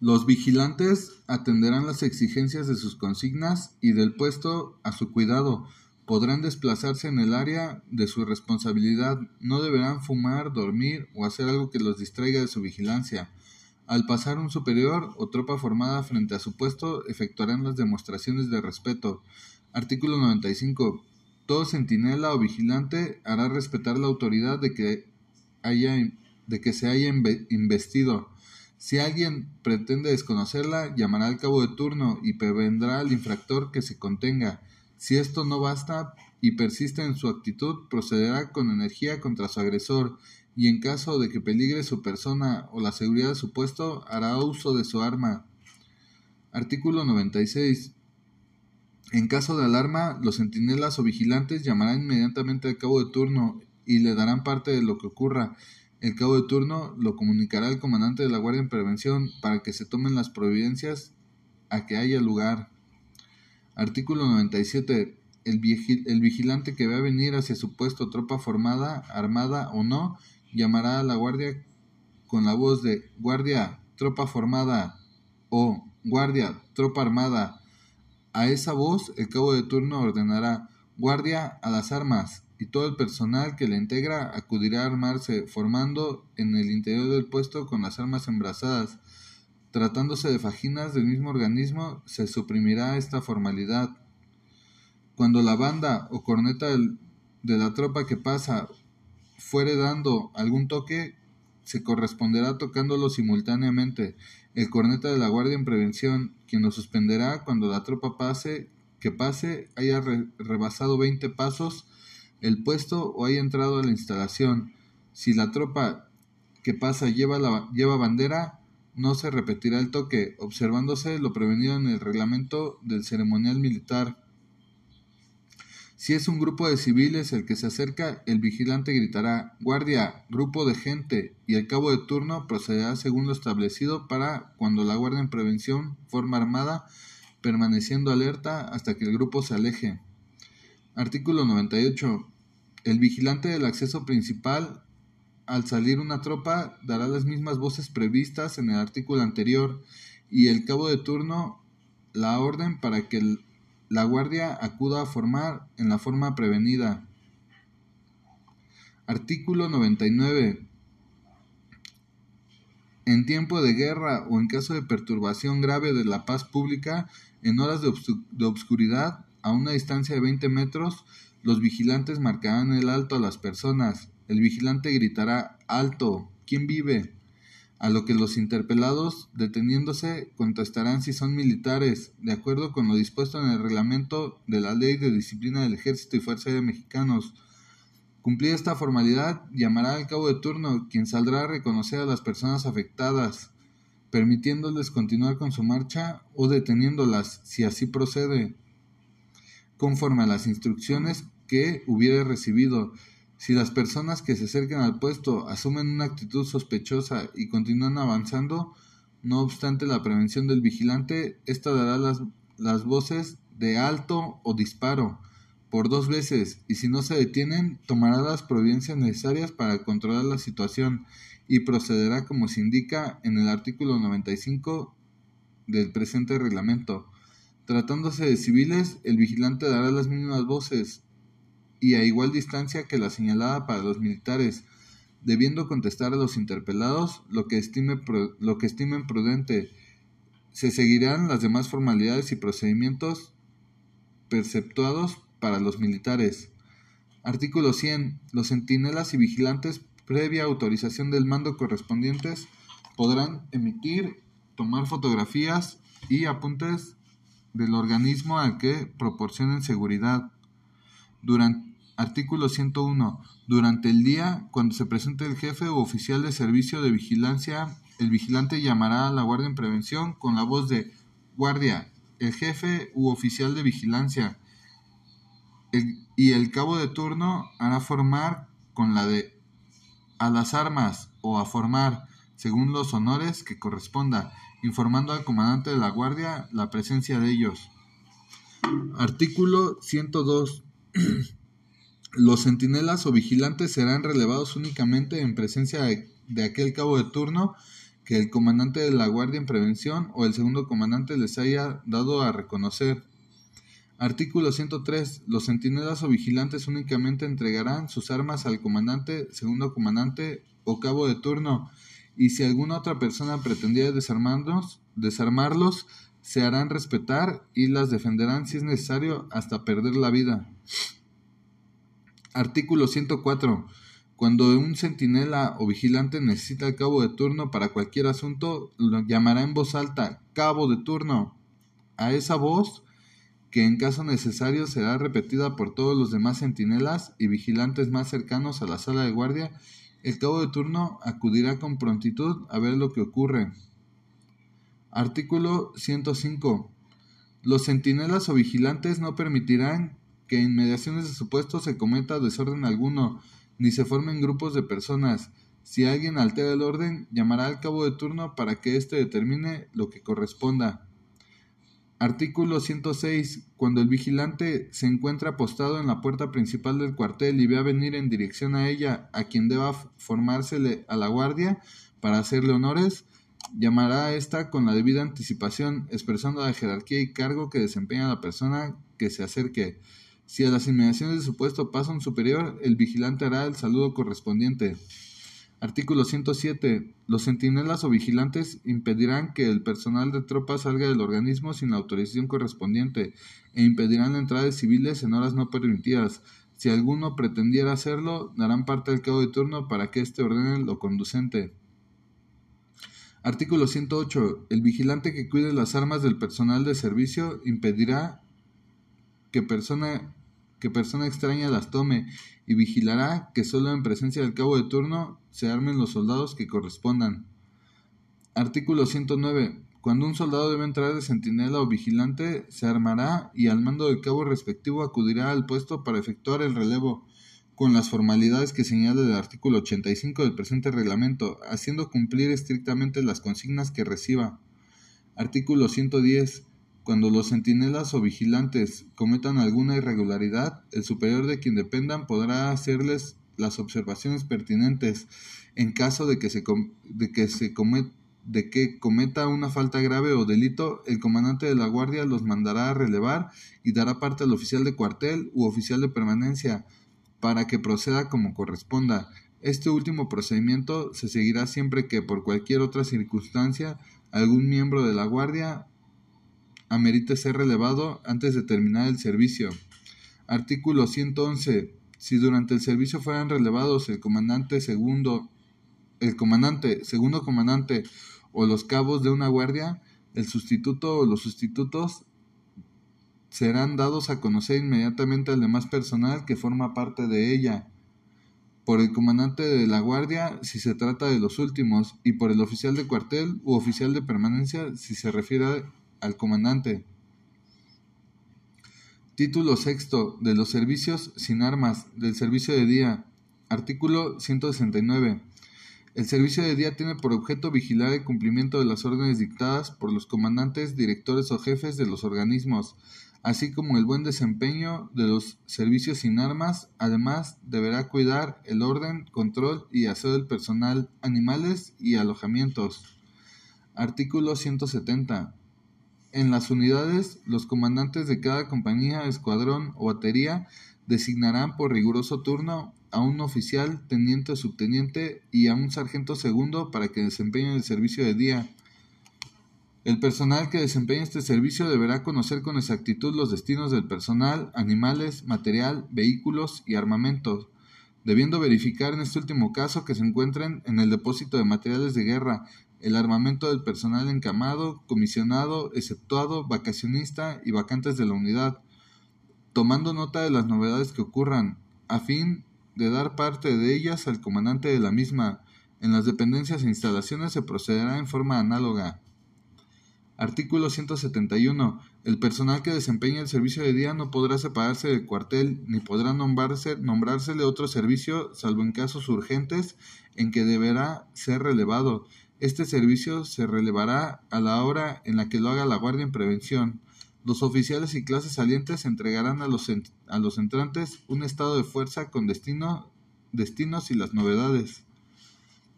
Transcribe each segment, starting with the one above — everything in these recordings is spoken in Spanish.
Los vigilantes atenderán las exigencias de sus consignas y del puesto a su cuidado. Podrán desplazarse en el área de su responsabilidad. No deberán fumar, dormir o hacer algo que los distraiga de su vigilancia. Al pasar un superior o tropa formada frente a su puesto, efectuarán las demostraciones de respeto. Artículo 95. Todo centinela o vigilante hará respetar la autoridad de que, haya, de que se haya investido. Si alguien pretende desconocerla, llamará al cabo de turno y prevendrá al infractor que se contenga. Si esto no basta y persiste en su actitud, procederá con energía contra su agresor y en caso de que peligre su persona o la seguridad de su puesto, hará uso de su arma. Artículo 96. En caso de alarma, los centinelas o vigilantes llamarán inmediatamente al cabo de turno y le darán parte de lo que ocurra. El cabo de turno lo comunicará al comandante de la Guardia en Prevención para que se tomen las providencias a que haya lugar. Artículo 97. El, el vigilante que vea venir hacia su puesto tropa formada, armada o no, llamará a la guardia con la voz de guardia, tropa formada o guardia, tropa armada a esa voz, el cabo de turno ordenará guardia a las armas y todo el personal que la integra acudirá a armarse, formando en el interior del puesto con las armas embrazadas. Tratándose de fajinas del mismo organismo, se suprimirá esta formalidad. Cuando la banda o corneta de la tropa que pasa fuere dando algún toque, se corresponderá tocándolo simultáneamente. El corneta de la guardia en prevención, quien lo suspenderá cuando la tropa pase, que pase, haya rebasado 20 pasos el puesto o haya entrado a la instalación. Si la tropa que pasa lleva, lleva bandera, no se repetirá el toque, observándose lo prevenido en el reglamento del ceremonial militar. Si es un grupo de civiles el que se acerca, el vigilante gritará Guardia, grupo de gente, y el cabo de turno procederá según lo establecido para, cuando la guardia en prevención, forma armada, permaneciendo alerta hasta que el grupo se aleje. Artículo 98. El vigilante del acceso principal, al salir una tropa, dará las mismas voces previstas en el artículo anterior, y el cabo de turno la orden para que la guardia acuda a formar en la forma prevenida. Artículo 99. En tiempo de guerra o en caso de perturbación grave de la paz pública, en horas de, obscuridad, a una distancia de 20 metros, los vigilantes marcarán el alto a las personas. El vigilante gritará Alto. ¿Quién vive? a lo que los interpelados, deteniéndose, contestarán si son militares, de acuerdo con lo dispuesto en el reglamento de la Ley de Disciplina del Ejército y Fuerza Aérea Mexicanos. Cumplida esta formalidad, llamará al cabo de turno, quien saldrá a reconocer a las personas afectadas, permitiéndoles continuar con su marcha o deteniéndolas, si así procede, conforme a las instrucciones que hubiere recibido, si las personas que se acercan al puesto asumen una actitud sospechosa y continúan avanzando, no obstante la prevención del vigilante, ésta dará las, las voces de alto o disparo por dos veces y si no se detienen, tomará las providencias necesarias para controlar la situación y procederá como se indica en el artículo 95 del presente reglamento. Tratándose de civiles, el vigilante dará las mismas voces y a igual distancia que la señalada para los militares, debiendo contestar a los interpelados lo que, estime, lo que estimen prudente. Se seguirán las demás formalidades y procedimientos perceptuados para los militares. Artículo 100. Los centinelas y vigilantes, previa autorización del mando correspondientes, podrán emitir, tomar fotografías y apuntes del organismo al que proporcionen seguridad durante, artículo 101. Durante el día, cuando se presente el jefe o oficial de servicio de vigilancia, el vigilante llamará a la guardia en prevención con la voz de guardia, el jefe u oficial de vigilancia. y el cabo de turno hará formar con la de a las armas o a formar, según los honores que corresponda, informando al comandante de la guardia la presencia de ellos. Artículo 102. Los centinelas o vigilantes serán relevados únicamente en presencia de, aquel cabo de turno que el comandante de la guardia en prevención o el segundo comandante les haya dado a reconocer. Artículo 103. Los centinelas o vigilantes únicamente entregarán sus armas al comandante, segundo comandante o cabo de turno, y si alguna otra persona pretendía desarmarlos, desarmarlos se harán respetar y las defenderán si es necesario hasta perder la vida. Artículo 104. Cuando un centinela o vigilante necesita el cabo de turno para cualquier asunto, lo llamará en voz alta cabo de turno. A esa voz que en caso necesario será repetida por todos los demás centinelas y vigilantes más cercanos a la sala de guardia, el cabo de turno acudirá con prontitud a ver lo que ocurre. Artículo 105. Los centinelas o vigilantes no permitirán que en inmediaciones de su puesto se cometa desorden alguno, ni se formen grupos de personas. Si alguien altera el orden, llamará al cabo de turno para que éste determine lo que corresponda. Artículo 106. Cuando el vigilante se encuentra apostado en la puerta principal del cuartel y vea venir en dirección a ella a quien deba formársele a la guardia para hacerle honores, llamará a ésta con la debida anticipación, expresando la jerarquía y cargo que desempeña la persona que se acerque. Si a las inmediaciones de su puesto pasa un superior, el vigilante hará el saludo correspondiente. Artículo 107. Los centinelas o vigilantes impedirán que el personal de tropa salga del organismo sin la autorización correspondiente e impedirán la entrada de civiles en horas no permitidas. Si alguno pretendiera hacerlo, darán parte del cabo de turno para que éste ordene lo conducente. Artículo 108. El vigilante que cuide las armas del personal de servicio impedirá que persona que persona extraña las tome y vigilará que solo en presencia del cabo de turno se armen los soldados que correspondan. Artículo 109. Cuando un soldado debe entrar de centinela o vigilante, se armará y al mando del cabo respectivo acudirá al puesto para efectuar el relevo, con las formalidades que señala el artículo 85 del presente reglamento, haciendo cumplir estrictamente las consignas que reciba. Artículo 110. Cuando los centinelas o vigilantes cometan alguna irregularidad, el superior de quien dependan podrá hacerles las observaciones pertinentes en caso de que se, de que se de que cometa una falta grave o delito, el comandante de la guardia los mandará a relevar y dará parte al oficial de cuartel u oficial de permanencia para que proceda como corresponda. Este último procedimiento se seguirá siempre que por cualquier otra circunstancia algún miembro de la guardia amerite ser relevado antes de terminar el servicio. Artículo 111. Si durante el servicio fueran relevados el comandante segundo, el comandante, segundo comandante o los cabos de una guardia, el sustituto o los sustitutos serán dados a conocer inmediatamente al demás personal que forma parte de ella, por el comandante de la guardia si se trata de los últimos, y por el oficial de cuartel u oficial de permanencia si se refiere al comandante. Título sexto de los servicios sin armas del servicio de día. Artículo 169. El servicio de día tiene por objeto vigilar el cumplimiento de las órdenes dictadas por los comandantes, directores o jefes de los organismos, así como el buen desempeño de los servicios sin armas. Además, deberá cuidar el orden, control y aseo del personal, animales y alojamientos. Artículo 170. En las unidades, los comandantes de cada compañía, escuadrón o batería designarán por riguroso turno a un oficial, teniente o subteniente y a un sargento segundo para que desempeñen el servicio de día. El personal que desempeñe este servicio deberá conocer con exactitud los destinos del personal, animales, material, vehículos y armamentos, debiendo verificar en este último caso que se encuentren en el depósito de materiales de guerra, el armamento del personal encamado, comisionado, exceptuado, vacacionista y vacantes de la unidad, tomando nota de las novedades que ocurran, a fin de dar parte de ellas al comandante de la misma. En las dependencias e instalaciones se procederá en forma análoga. Artículo 171. El personal que desempeñe el servicio de día no podrá separarse del cuartel ni podrá nombrarse, nombrársele otro servicio salvo en casos urgentes en que deberá ser relevado este servicio se relevará a la hora en la que lo haga la Guardia en prevención. Los oficiales y clases salientes entregarán a los, a los entrantes un estado de fuerza con destino, destinos y las novedades.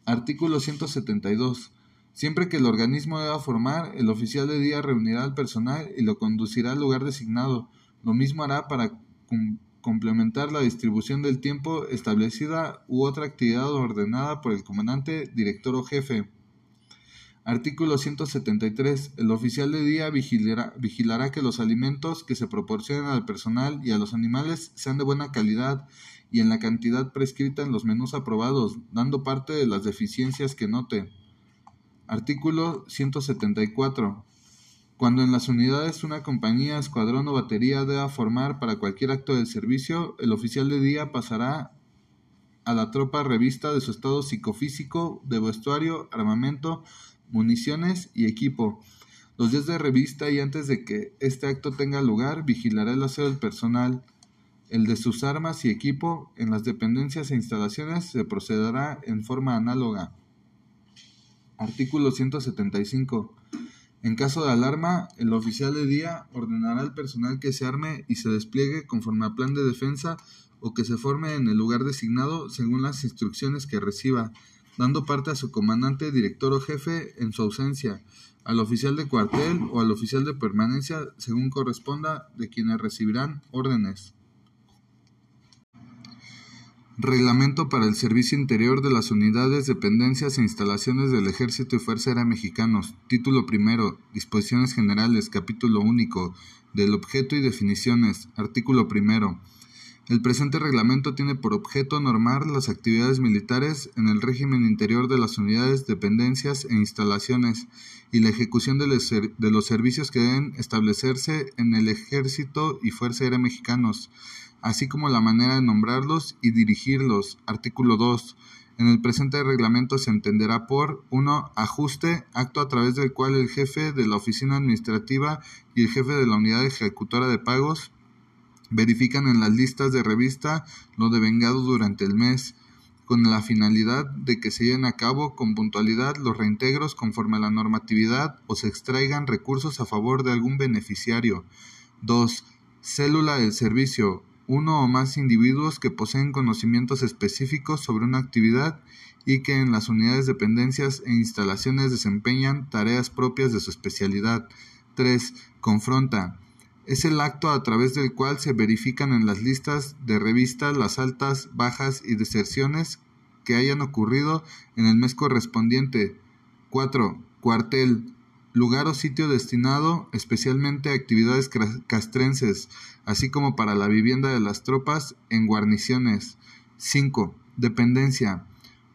Artículo 172. Siempre que el organismo deba formar, el oficial de día reunirá al personal y lo conducirá al lugar designado. Lo mismo hará para complementar la distribución del tiempo establecida u otra actividad ordenada por el comandante, director o jefe. Artículo 173. El oficial de día vigilará, vigilará, que los alimentos que se proporcionen al personal y a los animales sean de buena calidad y en la cantidad prescrita en los menús aprobados, dando parte de las deficiencias que note. Artículo 174. Cuando en las unidades una compañía, escuadrón o batería deba formar para cualquier acto de servicio, el oficial de día pasará a la tropa revista de su estado psicofísico, de vestuario, armamento, municiones y equipo. Los días de revista y antes de que este acto tenga lugar, vigilará el aseo del personal, el de sus armas y equipo. En las dependencias e instalaciones se procederá en forma análoga. Artículo 175. En caso de alarma, el oficial de día ordenará al personal que se arme y se despliegue conforme a plan de defensa o que se forme en el lugar designado según las instrucciones que reciba dando parte a su comandante, director o jefe en su ausencia, al oficial de cuartel o al oficial de permanencia según corresponda de quienes recibirán órdenes. Reglamento para el servicio interior de las unidades, dependencias e instalaciones del Ejército y Fuerza Aérea Mexicanos. Título primero. Disposiciones generales. Capítulo único. Del objeto y definiciones. Artículo primero. El presente reglamento tiene por objeto normar las actividades militares en el régimen interior de las unidades, dependencias e instalaciones y la ejecución de los, servicios que deben establecerse en el Ejército y Fuerza Aérea Mexicanos, así como la manera de nombrarlos y dirigirlos. Artículo 2. En el presente reglamento se entenderá por 1. Ajuste, acto a través del cual el jefe de la oficina administrativa y el jefe de la unidad ejecutora de pagos Verifican en las listas de revista lo devengado durante el mes, con la finalidad de que se lleven a cabo con puntualidad los reintegros conforme a la normatividad o se extraigan recursos a favor de algún beneficiario. 2. Célula del servicio. Uno o más individuos que poseen conocimientos específicos sobre una actividad y que en las unidades, dependencias e instalaciones desempeñan tareas propias de su especialidad. 3. Confronta es el acto a través del cual se verifican en las listas de revistas las altas, bajas y deserciones que hayan ocurrido en el mes correspondiente. 4. Cuartel. Lugar o sitio destinado especialmente a actividades castrenses, así como para la vivienda de las tropas en guarniciones. 5. Dependencia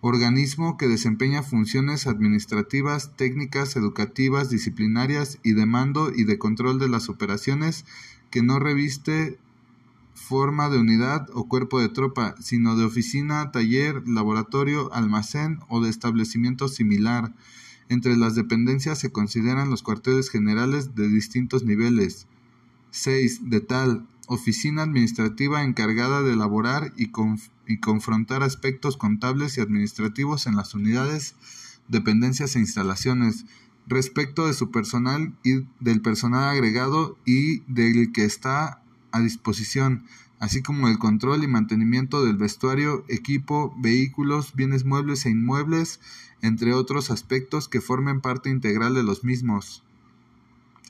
organismo que desempeña funciones administrativas, técnicas, educativas, disciplinarias y de mando y de control de las operaciones, que no reviste forma de unidad o cuerpo de tropa, sino de oficina, taller, laboratorio, almacén o de establecimiento similar. Entre las dependencias se consideran los cuarteles generales de distintos niveles. 6. De tal, oficina administrativa encargada de elaborar y, y, confrontar aspectos contables y administrativos en las unidades, dependencias e instalaciones, respecto de su personal y del personal agregado y del que está a disposición, así como el control y mantenimiento del vestuario, equipo, vehículos, bienes muebles e inmuebles, entre otros aspectos que formen parte integral de los mismos.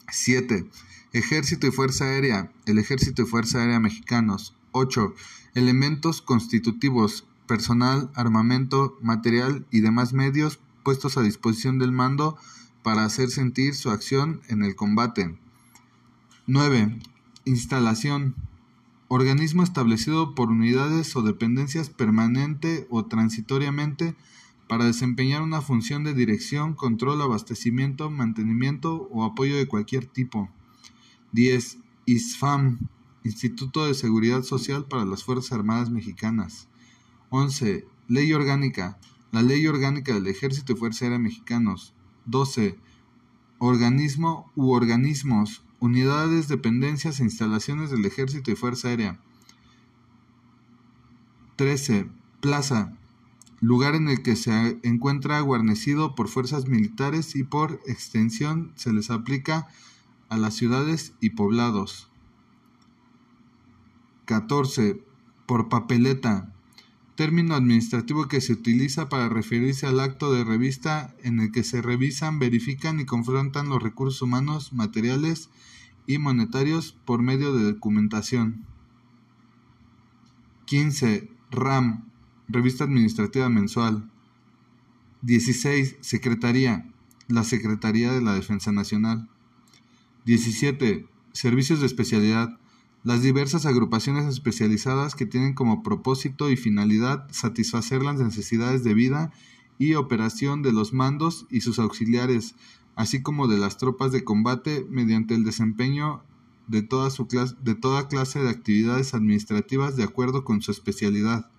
7. Ejército y Fuerza Aérea. El Ejército y Fuerza Aérea Mexicanos. 8. Elementos constitutivos. Personal, armamento, material y demás medios puestos a disposición del mando para hacer sentir su acción en el combate. 9. Instalación. Organismo establecido por unidades o dependencias permanente o transitoriamente para desempeñar una función de dirección, control, abastecimiento, mantenimiento o apoyo de cualquier tipo. 10. ISFAM, Instituto de Seguridad Social para las Fuerzas Armadas Mexicanas. 11. Ley Orgánica, la Ley Orgánica del Ejército y Fuerza Aérea Mexicanos. 12. Organismo u organismos, unidades, dependencias e instalaciones del Ejército y Fuerza Aérea. 13. Plaza, lugar en el que se encuentra guarnecido por fuerzas militares y por extensión se les aplica a las ciudades y poblados. 14. Por papeleta. término administrativo que se utiliza para referirse al acto de revista en el que se revisan, verifican y confrontan los recursos humanos, materiales y monetarios por medio de documentación. 15. RAM, Revista Administrativa Mensual. 16. Secretaría, la Secretaría de la Defensa Nacional. 17. Servicios de especialidad, las diversas agrupaciones especializadas que tienen como propósito y finalidad satisfacer las necesidades de vida y operación de los mandos y sus auxiliares, así como de las tropas de combate mediante el desempeño de toda, su clase, de toda clase de actividades administrativas de acuerdo con su especialidad.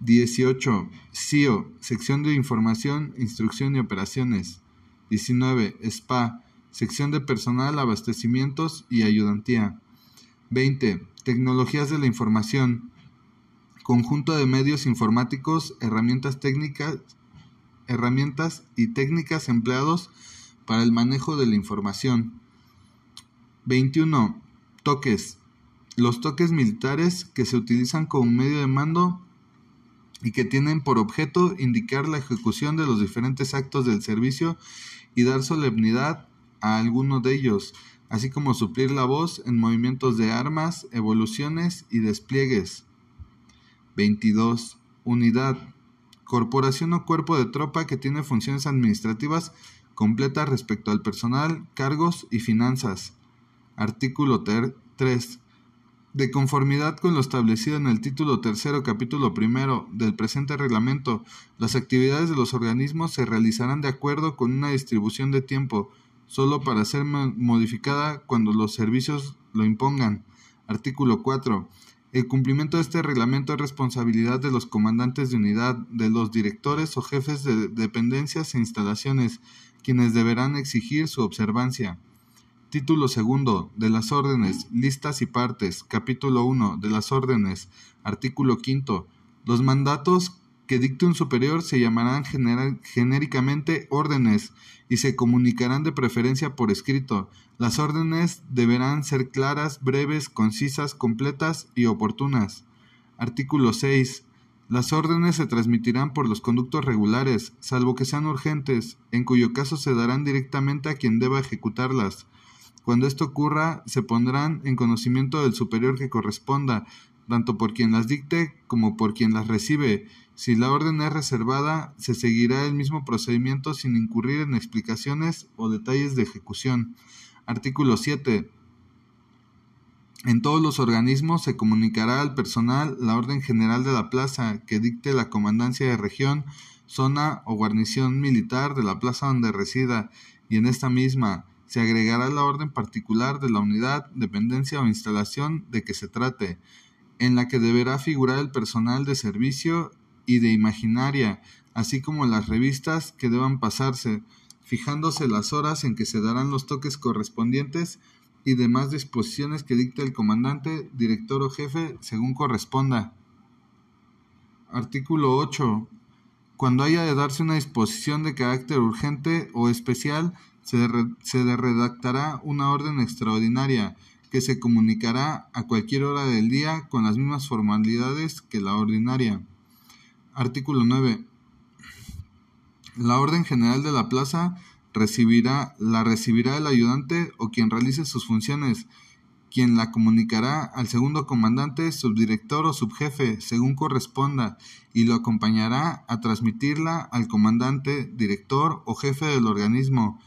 18. CIO, Sección de Información, Instrucción y Operaciones. 19. SPA, sección de personal, abastecimientos y ayudantía. 20. Tecnologías de la información. Conjunto de medios informáticos, herramientas técnicas, herramientas y técnicas empleados para el manejo de la información. 21. Toques. Los toques militares que se utilizan como medio de mando y que tienen por objeto indicar la ejecución de los diferentes actos del servicio y dar solemnidad a alguno de ellos, así como suplir la voz en movimientos de armas, evoluciones y despliegues. 22. Unidad. Corporación o cuerpo de tropa que tiene funciones administrativas completas respecto al personal, cargos y finanzas. Artículo 3. De conformidad con lo establecido en el título tercero, capítulo primero del presente reglamento, las actividades de los organismos se realizarán de acuerdo con una distribución de tiempo solo para ser modificada cuando los servicios lo impongan. Artículo 4. El cumplimiento de este reglamento es responsabilidad de los comandantes de unidad, de los directores o jefes de dependencias e instalaciones, quienes deberán exigir su observancia. Título segundo de las órdenes, listas y partes. Capítulo 1 de las órdenes. Artículo quinto. Los mandatos que dicte un superior se llamarán genéricamente órdenes y se comunicarán de preferencia por escrito. Las órdenes deberán ser claras, breves, concisas, completas y oportunas. Artículo 6. Las órdenes se transmitirán por los conductos regulares, salvo que sean urgentes, en cuyo caso se darán directamente a quien deba ejecutarlas. Cuando esto ocurra, se pondrán en conocimiento del superior que corresponda, tanto por quien las dicte como por quien las recibe, si la orden es reservada, se seguirá el mismo procedimiento sin incurrir en explicaciones o detalles de ejecución. Artículo 7. En todos los organismos se comunicará al personal la orden general de la plaza que dicte la comandancia de región, zona o guarnición militar de la plaza donde resida, y en esta misma se agregará la orden particular de la unidad, dependencia o instalación de que se trate, en la que deberá figurar el personal de servicio y de imaginaria, así como las revistas que deban pasarse, fijándose las horas en que se darán los toques correspondientes y demás disposiciones que dicte el comandante, director o jefe según corresponda. Artículo 8. Cuando haya de darse una disposición de carácter urgente o especial, se, se redactará una orden extraordinaria que se comunicará a cualquier hora del día con las mismas formalidades que la ordinaria. Artículo 9. La orden general de la plaza recibirá, la recibirá el ayudante o quien realice sus funciones, quien la comunicará al segundo comandante, subdirector o subjefe, según corresponda, y lo acompañará a transmitirla al comandante, director o jefe del organismo.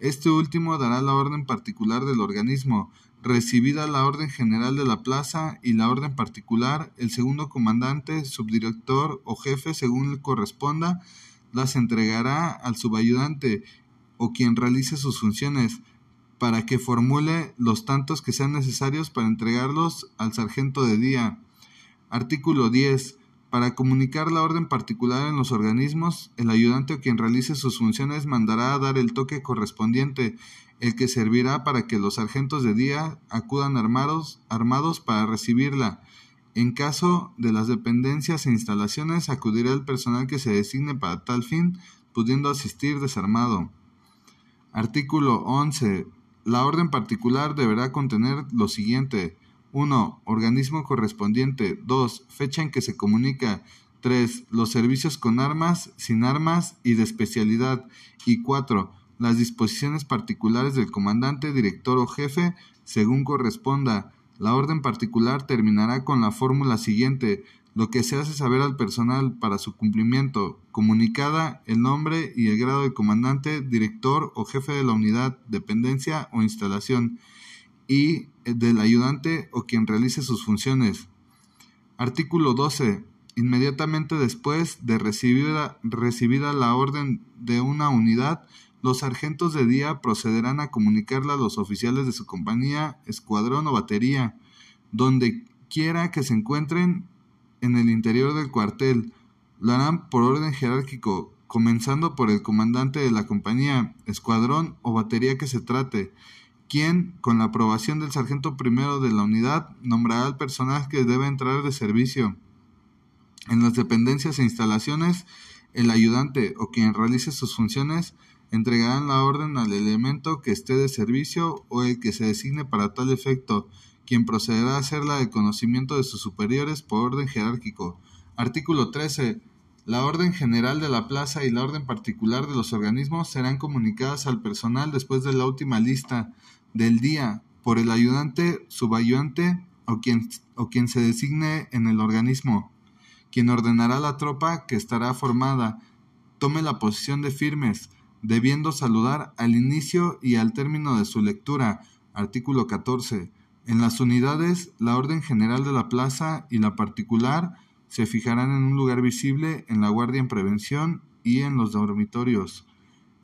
Este último dará la orden particular del organismo, Recibida la orden general de la plaza y la orden particular, el segundo comandante, subdirector o jefe, según le corresponda, las entregará al subayudante o quien realice sus funciones, para que formule los tantos que sean necesarios para entregarlos al sargento de día. Artículo 10. Para comunicar la orden particular en los organismos, el ayudante o quien realice sus funciones mandará a dar el toque correspondiente el que servirá para que los sargentos de día acudan armados, armados para recibirla. En caso de las dependencias e instalaciones, acudirá el personal que se designe para tal fin, pudiendo asistir desarmado. Artículo 11. La orden particular deberá contener lo siguiente. 1. Organismo correspondiente. 2. Fecha en que se comunica. 3. Los servicios con armas, sin armas y de especialidad. Y 4. Las disposiciones particulares del comandante, director o jefe, según corresponda. La orden particular terminará con la fórmula siguiente. Lo que se hace saber al personal para su cumplimiento, comunicada el nombre y el grado de comandante, director o jefe de la unidad, dependencia o instalación, y del ayudante o quien realice sus funciones. Artículo 12. Inmediatamente después de recibida la orden de una unidad, los sargentos de día procederán a comunicarla a los oficiales de su compañía, escuadrón o batería, donde quiera que se encuentren en el interior del cuartel. Lo harán por orden jerárquico, comenzando por el comandante de la compañía, escuadrón o batería que se trate, quien, con la aprobación del sargento primero de la unidad, nombrará al personal que debe entrar de servicio. En las dependencias e instalaciones, el ayudante o quien realice sus funciones entregarán la orden al elemento que esté de servicio o el que se designe para tal efecto, quien procederá a hacerla de conocimiento de sus superiores por orden jerárquico. Artículo 13. La orden general de la plaza y la orden particular de los organismos serán comunicadas al personal después de la última lista del día por el ayudante, subayudante o quien, o quien se designe en el organismo quien ordenará la tropa que estará formada tome la posición de firmes, debiendo saludar al inicio y al término de su lectura. Artículo 14. En las unidades, la orden general de la plaza y la particular se fijarán en un lugar visible en la guardia en prevención y en los dormitorios.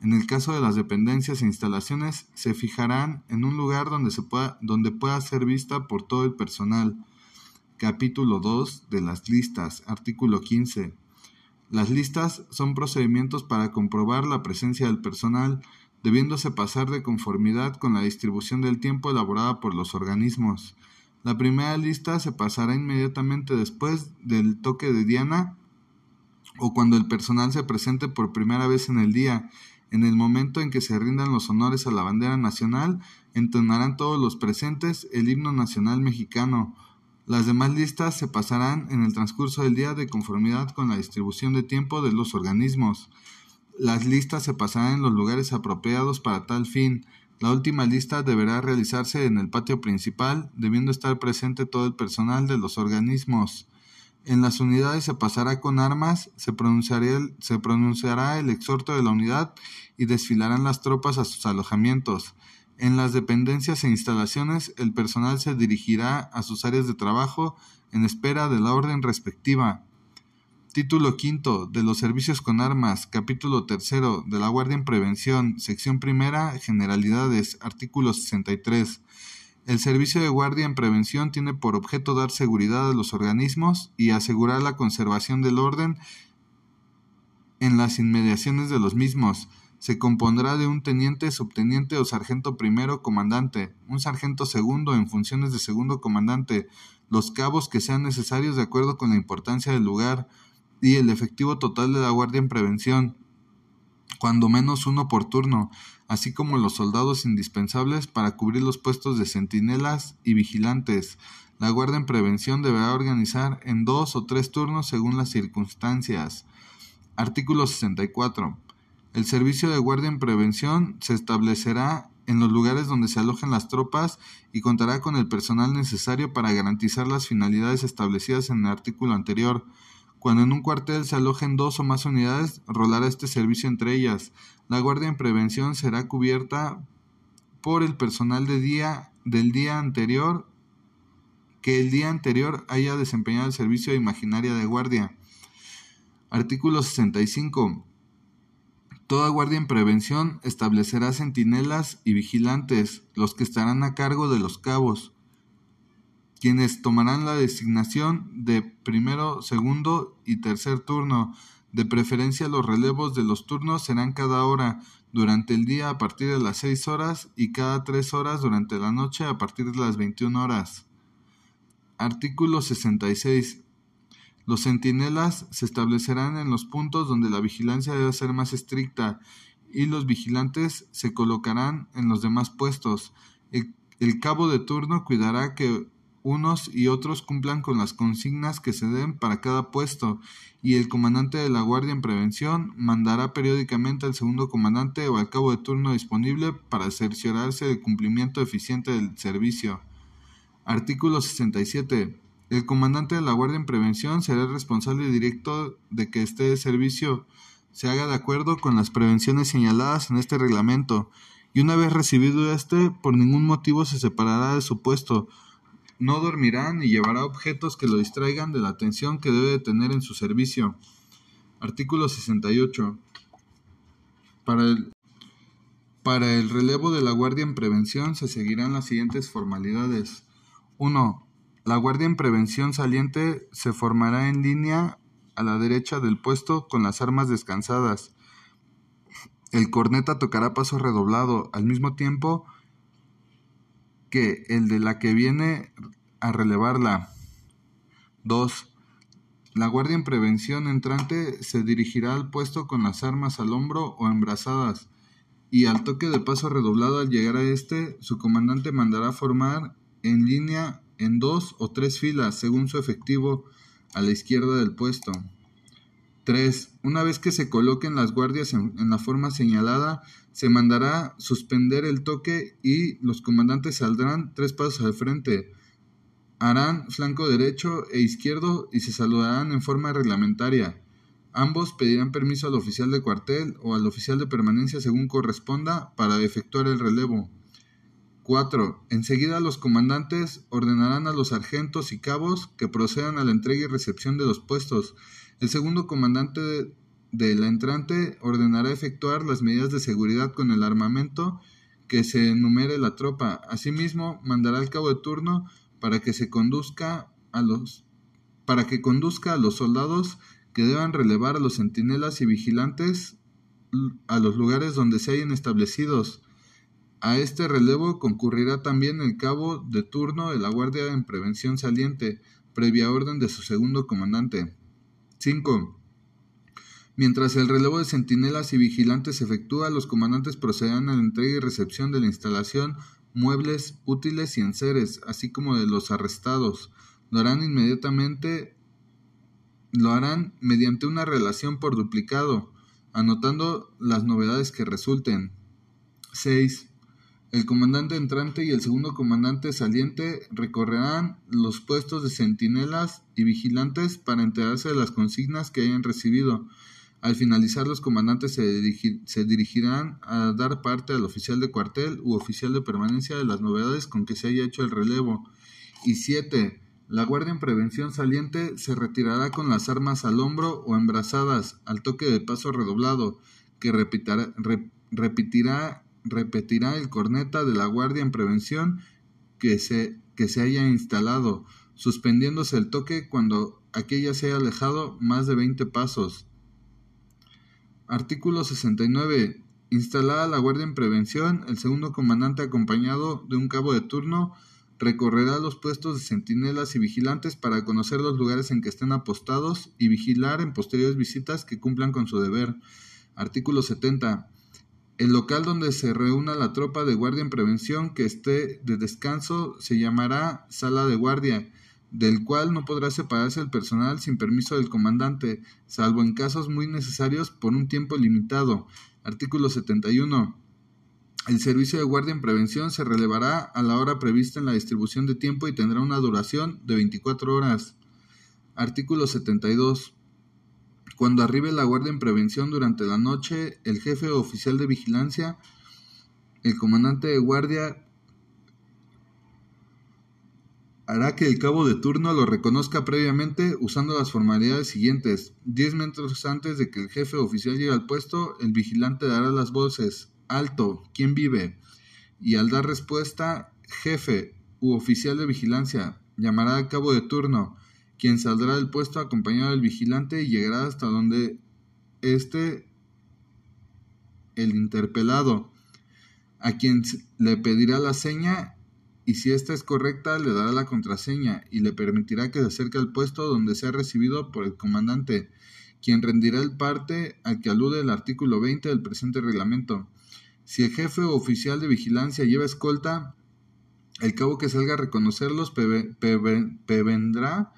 En el caso de las dependencias e instalaciones, se fijarán en un lugar donde, se pueda, donde pueda ser vista por todo el personal. Capítulo 2 de las listas. Artículo 15. Las listas son procedimientos para comprobar la presencia del personal, debiéndose pasar de conformidad con la distribución del tiempo elaborada por los organismos. La primera lista se pasará inmediatamente después del toque de Diana o cuando el personal se presente por primera vez en el día. En el momento en que se rindan los honores a la bandera nacional, entonarán todos los presentes el himno nacional mexicano las demás listas se pasarán en el transcurso del día de conformidad con la distribución de tiempo de los organismos. Las listas se pasarán en los lugares apropiados para tal fin. La última lista deberá realizarse en el patio principal, debiendo estar presente todo el personal de los organismos. En las unidades se pasará con armas, se pronunciará, el, exhorto de la unidad y desfilarán las tropas a sus alojamientos. En las dependencias e instalaciones, el personal se dirigirá a sus áreas de trabajo en espera de la orden respectiva. Título quinto de los servicios con armas, capítulo tercero de la Guardia en Prevención, sección primera, generalidades, artículo 63. El servicio de guardia en prevención tiene por objeto dar seguridad a los organismos y asegurar la conservación del orden en las inmediaciones de los mismos. Se compondrá de un teniente, subteniente o sargento primero comandante, un sargento segundo en funciones de segundo comandante, los cabos que sean necesarios de acuerdo con la importancia del lugar y el efectivo total de la guardia en prevención, cuando menos uno por turno, así como los soldados indispensables para cubrir los puestos de centinelas y vigilantes. La guardia en prevención deberá organizar en dos o tres turnos según las circunstancias. Artículo 64. El servicio de guardia en prevención se establecerá en los lugares donde se alojen las tropas y contará con el personal necesario para garantizar las finalidades establecidas en el artículo anterior. Cuando en un cuartel se alojen dos o más unidades, rolará este servicio entre ellas. La guardia en prevención será cubierta por el personal de día, del día anterior que el día anterior haya desempeñado el servicio de imaginaria de guardia. Artículo 65. Toda guardia en prevención establecerá centinelas y vigilantes, los que estarán a cargo de los cabos, quienes tomarán la designación de primero, segundo y tercer turno. De preferencia los relevos de los turnos serán cada hora durante el día a partir de las 6 horas y cada 3 horas durante la noche a partir de las 21 horas. Artículo 66. Los centinelas se establecerán en los puntos donde la vigilancia debe ser más estricta y los vigilantes se colocarán en los demás puestos. El, cabo de turno cuidará que unos y otros cumplan con las consignas que se den para cada puesto, y el comandante de la Guardia en Prevención mandará periódicamente al segundo comandante o al cabo de turno disponible para cerciorarse del cumplimiento eficiente del servicio. Artículo 67. El comandante de la Guardia en Prevención será el responsable directo de que este servicio se haga de acuerdo con las prevenciones señaladas en este reglamento, y una vez recibido este, por ningún motivo se separará de su puesto, no dormirá ni llevará objetos que lo distraigan de la atención que debe tener en su servicio. Artículo 68. Para el, para el relevo de la guardia en prevención se seguirán las siguientes formalidades. 1. La guardia en prevención saliente se formará en línea a la derecha del puesto con las armas descansadas. El corneta tocará paso redoblado al mismo tiempo que el de la que viene a relevarla. 2. La guardia en prevención entrante se dirigirá al puesto con las armas al hombro o embrazadas, y al toque de paso redoblado al llegar a este, su comandante mandará formar en línea en dos o tres filas, según su efectivo, a la izquierda del puesto. 3. Una vez que se coloquen las guardias en, la forma señalada, se mandará suspender el toque y los comandantes saldrán tres pasos al frente. Harán flanco derecho e izquierdo y se saludarán en forma reglamentaria. Ambos pedirán permiso al oficial de cuartel o al oficial de permanencia según corresponda para efectuar el relevo. 4. Enseguida los comandantes ordenarán a los sargentos y cabos que procedan a la entrega y recepción de los puestos el segundo comandante de, la entrante ordenará efectuar las medidas de seguridad con el armamento que se enumere la tropa. Asimismo, mandará al cabo de turno para que se conduzca a los para que conduzca a los soldados que deban relevar a los centinelas y vigilantes a los lugares donde se hayan establecidos. A este relevo concurrirá también el cabo de turno de la Guardia en Prevención Saliente, previa orden de su segundo comandante. 5. Mientras el relevo de centinelas y vigilantes se efectúa, los comandantes procederán a la entrega y recepción de la instalación, muebles, útiles y enseres, así como de los arrestados. Lo harán inmediatamente, lo harán mediante una relación por duplicado, anotando las novedades que resulten. 6. El comandante entrante y el segundo comandante saliente recorrerán los puestos de centinelas y vigilantes para enterarse de las consignas que hayan recibido. Al finalizar, los comandantes se, dirigirán a dar parte al oficial de cuartel u oficial de permanencia de las novedades con que se haya hecho el relevo. Y 7. La guardia en prevención saliente se retirará con las armas al hombro o embrazadas al toque de paso redoblado, que repetirá repetirá el corneta de la guardia en prevención que se, que se haya instalado, suspendiéndose el toque cuando aquella se haya alejado más de 20 pasos. Artículo 69. Instalada la guardia en prevención, el segundo comandante acompañado de un cabo de turno recorrerá los puestos de centinelas y vigilantes para conocer los lugares en que estén apostados y vigilar en posteriores visitas que cumplan con su deber. Artículo 70. El local donde se reúna la tropa de guardia en prevención que esté de descanso se llamará sala de guardia, del cual no podrá separarse el personal sin permiso del comandante, salvo en casos muy necesarios por un tiempo limitado. Artículo 71. El servicio de guardia en prevención se relevará a la hora prevista en la distribución de tiempo y tendrá una duración de 24 horas. Artículo 72. Cuando arribe la guardia en prevención durante la noche, el jefe oficial de vigilancia, el comandante de guardia, hará que el cabo de turno lo reconozca previamente usando las formalidades siguientes. Diez metros antes de que el jefe oficial llegue al puesto, el vigilante dará las voces alto, ¿quién vive? Y al dar respuesta, jefe u oficial de vigilancia llamará al cabo de turno quien saldrá del puesto acompañado del vigilante y llegará hasta donde esté el interpelado, a quien le pedirá la seña y si ésta es correcta le dará la contraseña y le permitirá que se acerque al puesto donde sea recibido por el comandante, quien rendirá el parte al que alude el artículo 20 del presente reglamento. Si el jefe o oficial de vigilancia lleva escolta, El cabo que salga a reconocerlos prevendrá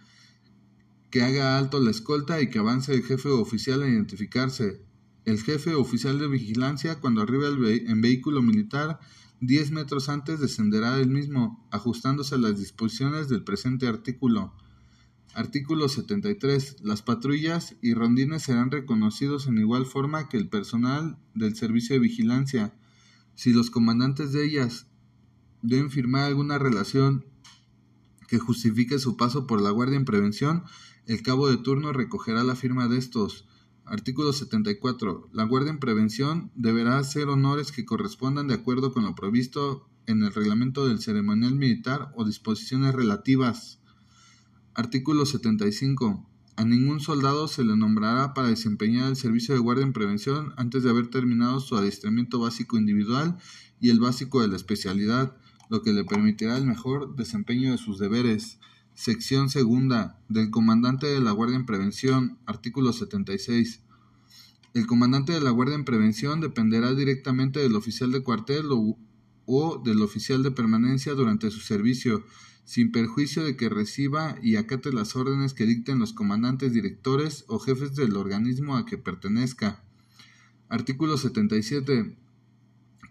que haga alto la escolta y que avance el jefe oficial a identificarse. El jefe oficial de vigilancia, cuando arribe en vehículo militar, 10 metros antes descenderá el mismo, ajustándose a las disposiciones del presente artículo. Artículo 73. Las patrullas y rondines serán reconocidos en igual forma que el personal del servicio de vigilancia. Si los comandantes de ellas deben firmar alguna relación que justifique su paso por la guardia en prevención, el cabo de turno recogerá la firma de estos. Artículo 74. La guardia en prevención deberá hacer honores que correspondan de acuerdo con lo previsto en el reglamento del ceremonial militar o disposiciones relativas. Artículo 75. A ningún soldado se le nombrará para desempeñar el servicio de guardia en prevención antes de haber terminado su adiestramiento básico individual y el básico de la especialidad, lo que le permitirá el mejor desempeño de sus deberes. Sección segunda del Comandante de la Guardia en Prevención, artículo 76. El comandante de la Guardia en Prevención dependerá directamente del oficial de cuartel o, o, del oficial de permanencia durante su servicio, sin perjuicio de que reciba y acate las órdenes que dicten los comandantes directores o jefes del organismo a que pertenezca. Artículo 77.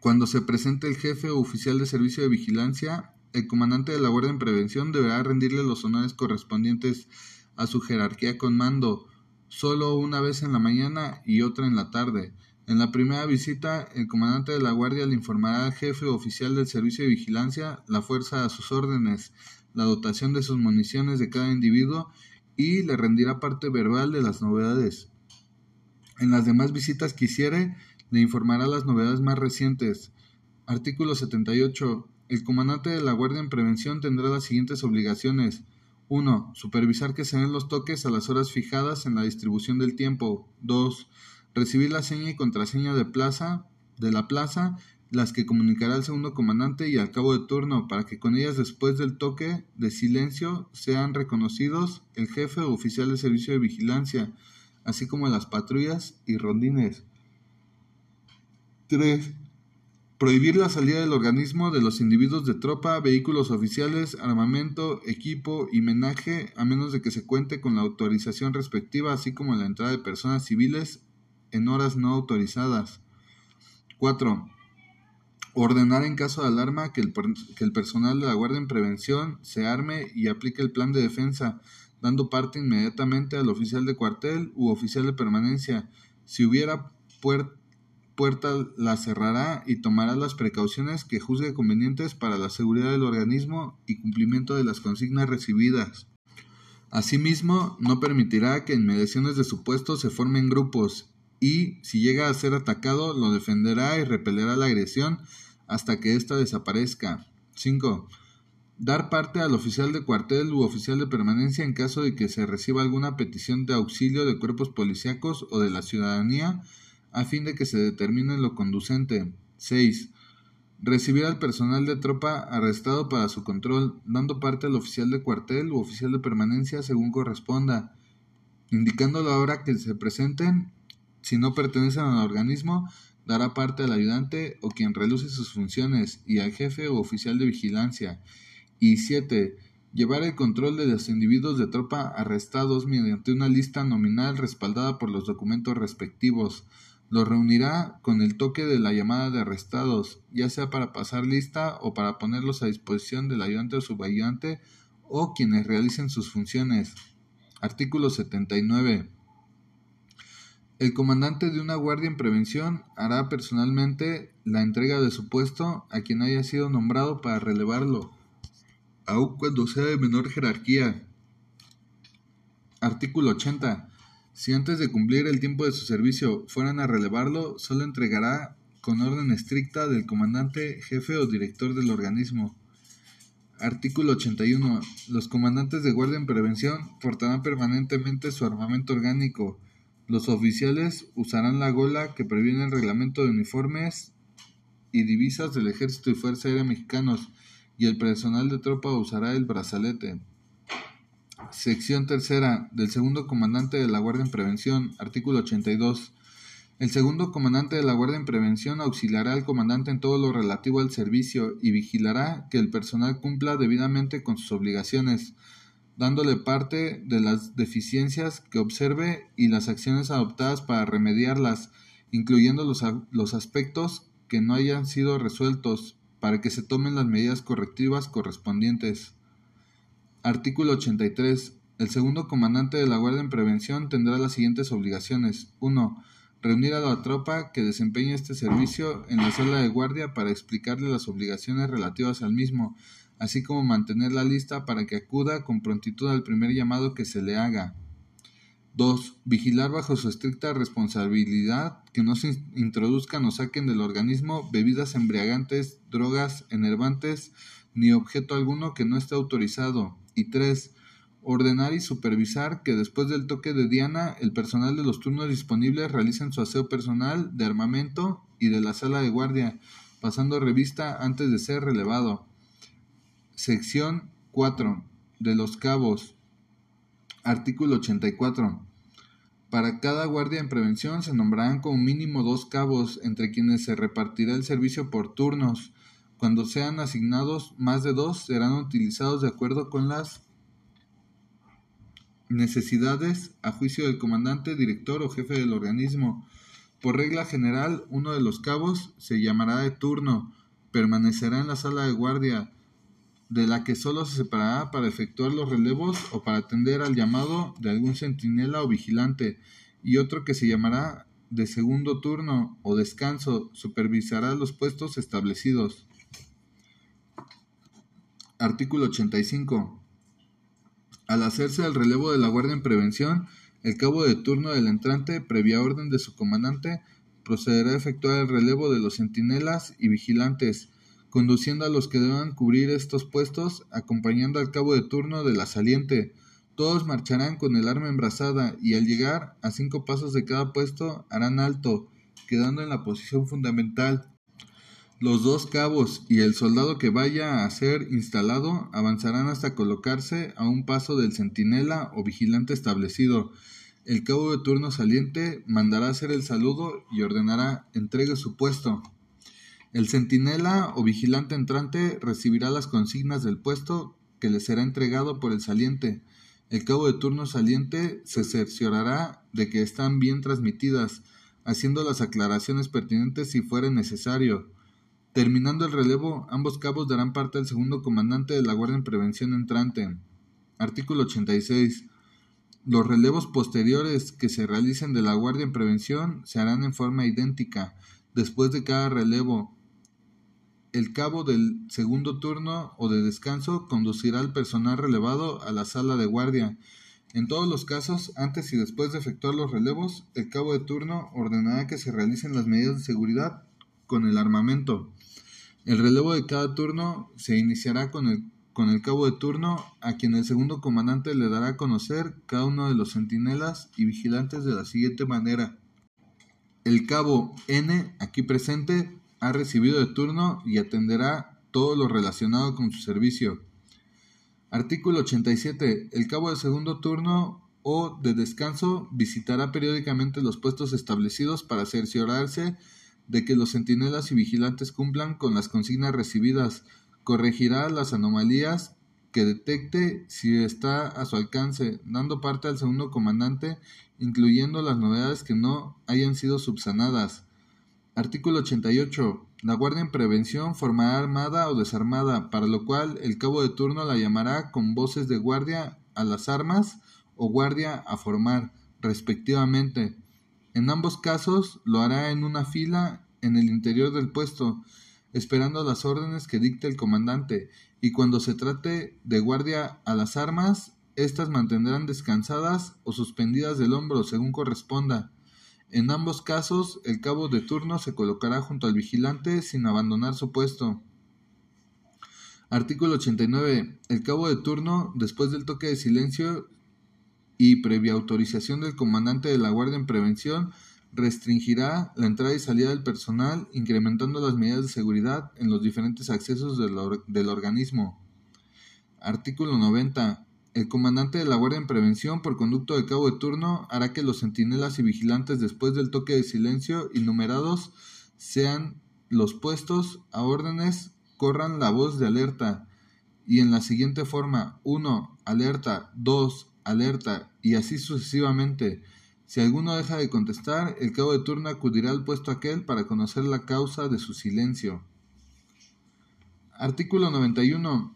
Cuando se presente el jefe o oficial de servicio de vigilancia, el comandante de la Guardia en Prevención deberá rendirle los honores correspondientes a su jerarquía con mando, solo una vez en la mañana y otra en la tarde. En la primera visita, el comandante de la Guardia le informará al jefe oficial del servicio de vigilancia la fuerza a sus órdenes, la dotación de sus municiones de cada individuo y le rendirá parte verbal de las novedades. En las demás visitas que hiciere, le informará las novedades más recientes. Artículo 78. El comandante de la Guardia en Prevención tendrá las siguientes obligaciones. 1. Supervisar que se den los toques a las horas fijadas en la distribución del tiempo. 2. Recibir la seña y contraseña de plaza de la plaza, las que comunicará al segundo comandante y al cabo de turno, para que con ellas después del toque de silencio sean reconocidos el jefe o oficial de servicio de vigilancia, así como las patrullas y rondines. 3 Prohibir la salida del organismo de los individuos de tropa, vehículos oficiales, armamento, equipo y menaje, a menos de que se cuente con la autorización respectiva, así como la entrada de personas civiles en horas no autorizadas. 4. Ordenar en caso de alarma que el, que el personal de la Guardia en Prevención se arme y aplique el plan de defensa, dando parte inmediatamente al oficial de cuartel u oficial de permanencia. Si hubiera puerta puerta la cerrará y tomará las precauciones que juzgue convenientes para la seguridad del organismo y cumplimiento de las consignas recibidas. Asimismo, no permitirá que en mediaciones de su puesto se formen grupos y, si llega a ser atacado, lo defenderá y repelerá la agresión hasta que ésta desaparezca. 5. Dar parte al oficial de cuartel u oficial de permanencia en caso de que se reciba alguna petición de auxilio de cuerpos policíacos o de la ciudadanía a fin de que se determine lo conducente. 6. Recibir al personal de tropa arrestado para su control, dando parte al oficial de cuartel u oficial de permanencia según corresponda, indicando la hora que se presenten. Si no pertenecen al organismo, dará parte al ayudante o quien reluce sus funciones y al jefe o oficial de vigilancia. Y 7. Llevar el control de los individuos de tropa arrestados mediante una lista nominal respaldada por los documentos respectivos los reunirá con el toque de la llamada de arrestados, ya sea para pasar lista o para ponerlos a disposición del ayudante o subayudante o quienes realicen sus funciones. Artículo 79. El comandante de una guardia en prevención hará personalmente la entrega de su puesto a quien haya sido nombrado para relevarlo, aun cuando sea de menor jerarquía. Artículo 80. Si antes de cumplir el tiempo de su servicio fueran a relevarlo, solo entregará con orden estricta del comandante, jefe o director del organismo. Artículo 81. Los comandantes de guardia en prevención portarán permanentemente su armamento orgánico. Los oficiales usarán la gola que previene el reglamento de uniformes y divisas del Ejército y Fuerza Aérea Mexicanos, y el personal de tropa usará el brazalete. Sección tercera del segundo comandante de la Guardia en Prevención, artículo 82. El segundo comandante de la Guardia en Prevención auxiliará al comandante en todo lo relativo al servicio y vigilará que el personal cumpla debidamente con sus obligaciones, dándole parte de las deficiencias que observe y las acciones adoptadas para remediarlas, incluyendo los, los aspectos que no hayan sido resueltos, para que se tomen las medidas correctivas correspondientes. Artículo 83. El segundo comandante de la Guardia en Prevención tendrá las siguientes obligaciones. 1 reunir a la tropa que desempeña este servicio en la sala de guardia para explicarle las obligaciones relativas al mismo, así como mantener la lista para que acuda con prontitud al primer llamado que se le haga. 2. Vigilar bajo su estricta responsabilidad que no se introduzcan o saquen del organismo bebidas embriagantes, drogas, enervantes, ni objeto alguno que no esté autorizado. Y 3 ordenar y supervisar que después del toque de Diana el personal de los turnos disponibles realicen su aseo personal de armamento y de la sala de guardia, pasando revista antes de ser relevado. Sección 4. De los cabos. Artículo 84. Para cada guardia en prevención se nombrarán como mínimo dos cabos entre quienes se repartirá el servicio por turnos. Cuando sean asignados más de dos serán utilizados de acuerdo con las Necesidades a juicio del comandante, director o jefe del organismo. Por regla general, uno de los cabos se llamará de turno, permanecerá en la sala de guardia, de la que solo se separará para efectuar los relevos o para atender al llamado de algún centinela o vigilante, y otro que se llamará de segundo turno o descanso, supervisará los puestos establecidos. Artículo 85. Al hacerse el relevo de la guardia en prevención, el cabo de turno del entrante, previa orden de su comandante, procederá a efectuar el relevo de los centinelas y vigilantes, conduciendo a los que deban cubrir estos puestos, acompañando al cabo de turno de la saliente. Todos marcharán con el arma embrazada y al llegar a cinco pasos de cada puesto harán alto, quedando en la posición fundamental. Los dos cabos y el soldado que vaya a ser instalado avanzarán hasta colocarse a un paso del centinela o vigilante establecido. El cabo de turno saliente mandará hacer el saludo y ordenará entregue su puesto. El centinela o vigilante entrante recibirá las consignas del puesto que le será entregado por el saliente. El cabo de turno saliente se cerciorará de que están bien transmitidas, haciendo las aclaraciones pertinentes si fuere necesario. Terminando el relevo, ambos cabos darán parte al segundo comandante de la Guardia en Prevención entrante. Artículo 86. Los relevos posteriores que se realicen de la Guardia en Prevención se harán en forma idéntica. Después de cada relevo, el cabo del segundo turno o de descanso conducirá al personal relevado a la sala de guardia. En todos los casos, antes y después de efectuar los relevos, el cabo de turno ordenará que se realicen las medidas de seguridad con el armamento. El relevo de cada turno se iniciará con el, con el cabo de turno, a quien el segundo comandante le dará a conocer cada uno de los centinelas y vigilantes de la siguiente manera. El cabo N, aquí presente, ha recibido de turno y atenderá todo lo relacionado con su servicio. Artículo 87. El cabo de segundo turno o de descanso visitará periódicamente los puestos establecidos para cerciorarse de que los centinelas y vigilantes cumplan con las consignas recibidas, corregirá las anomalías que detecte si está a su alcance, dando parte al segundo comandante, incluyendo las novedades que no hayan sido subsanadas. Artículo 88. La Guardia en Prevención formará armada o desarmada, para lo cual el cabo de turno la llamará con voces de guardia a las armas o guardia a formar, respectivamente. En ambos casos lo hará en una fila en el interior del puesto, esperando las órdenes que dicte el comandante, y cuando se trate de guardia a las armas, éstas mantendrán descansadas o suspendidas del hombro según corresponda. En ambos casos, el cabo de turno se colocará junto al vigilante sin abandonar su puesto. Artículo 89. El cabo de turno, después del toque de silencio, y previa autorización del comandante de la Guardia en Prevención, restringirá la entrada y salida del personal, incrementando las medidas de seguridad en los diferentes accesos del, del organismo. Artículo 90. El comandante de la Guardia en Prevención, por conducto de cabo de turno, hará que los centinelas y vigilantes después del toque de silencio y numerados sean los puestos a órdenes, corran la voz de alerta y en la siguiente forma 1, alerta, 2, alerta y así sucesivamente. Si alguno deja de contestar, el cabo de turno acudirá al puesto aquel para conocer la causa de su silencio. Artículo 91.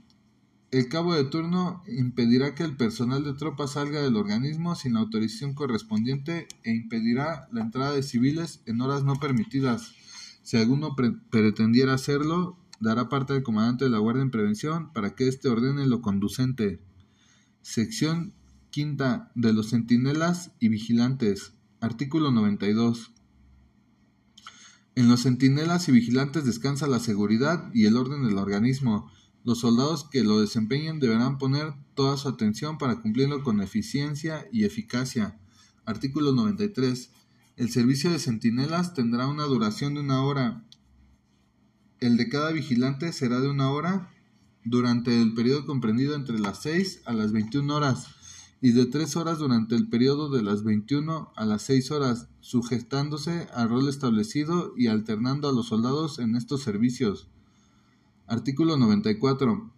El cabo de turno impedirá que el personal de tropa salga del organismo sin la autorización correspondiente e impedirá la entrada de civiles en horas no permitidas. Si alguno pretendiera hacerlo, dará parte al comandante de la Guardia en Prevención para que éste ordene lo conducente. Sección quinta de los centinelas y vigilantes. Artículo 92. En los centinelas y vigilantes descansa la seguridad y el orden del organismo. Los soldados que lo desempeñen deberán poner toda su atención para cumplirlo con eficiencia y eficacia. Artículo 93. El servicio de centinelas tendrá una duración de una hora. El de cada vigilante será de una hora durante el periodo comprendido entre las 6 a las 21 horas y de 3 horas durante el periodo de las 21 a las 6 horas, sujetándose al rol establecido y alternando a los soldados en estos servicios. Artículo 94.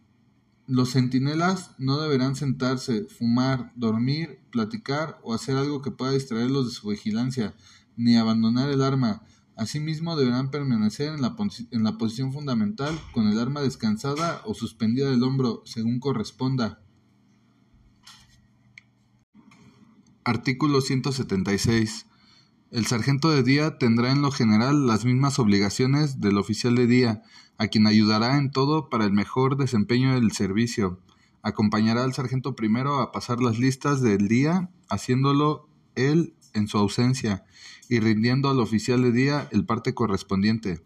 Los centinelas no deberán sentarse, fumar, dormir, platicar o hacer algo que pueda distraerlos de su vigilancia, ni abandonar el arma. Asimismo, deberán permanecer en la, en la posición fundamental con el arma descansada o suspendida del hombro, según corresponda. Artículo 176. El sargento de día tendrá en lo general las mismas obligaciones del oficial de día, a quien ayudará en todo para el mejor desempeño del servicio. Acompañará al sargento primero a pasar las listas del día, haciéndolo él en su ausencia, y rindiendo al oficial de día el parte correspondiente.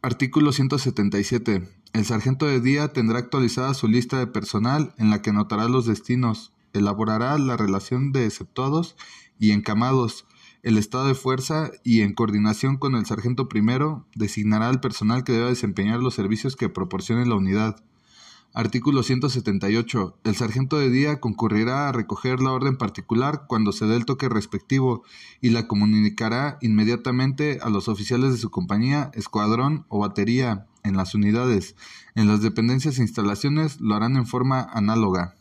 Artículo 177. El sargento de día tendrá actualizada su lista de personal en la que anotará los destinos, elaborará la relación de exceptuados y encamados, el estado de fuerza y en coordinación con el sargento primero designará al personal que deba desempeñar los servicios que proporcione la unidad. Artículo 178. El sargento de día concurrirá a recoger la orden particular cuando se dé el toque respectivo y la comunicará inmediatamente a los oficiales de su compañía, escuadrón o batería en las unidades. En las dependencias e instalaciones lo harán en forma análoga.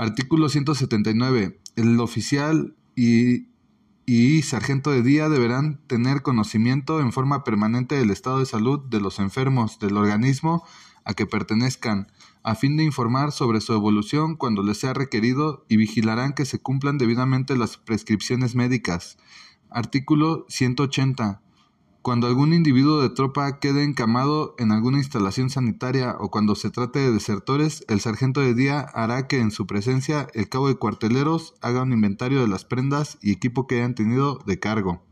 Artículo 179. El oficial y, sargento de día deberán tener conocimiento en forma permanente del estado de salud de los enfermos del organismo a que pertenezcan, a fin de informar sobre su evolución cuando les sea requerido y vigilarán que se cumplan debidamente las prescripciones médicas. Artículo 180. Cuando algún individuo de tropa quede encamado en alguna instalación sanitaria o cuando se trate de desertores, el sargento de día hará que en su presencia el cabo de cuarteleros haga un inventario de las prendas y equipo que hayan tenido de cargo.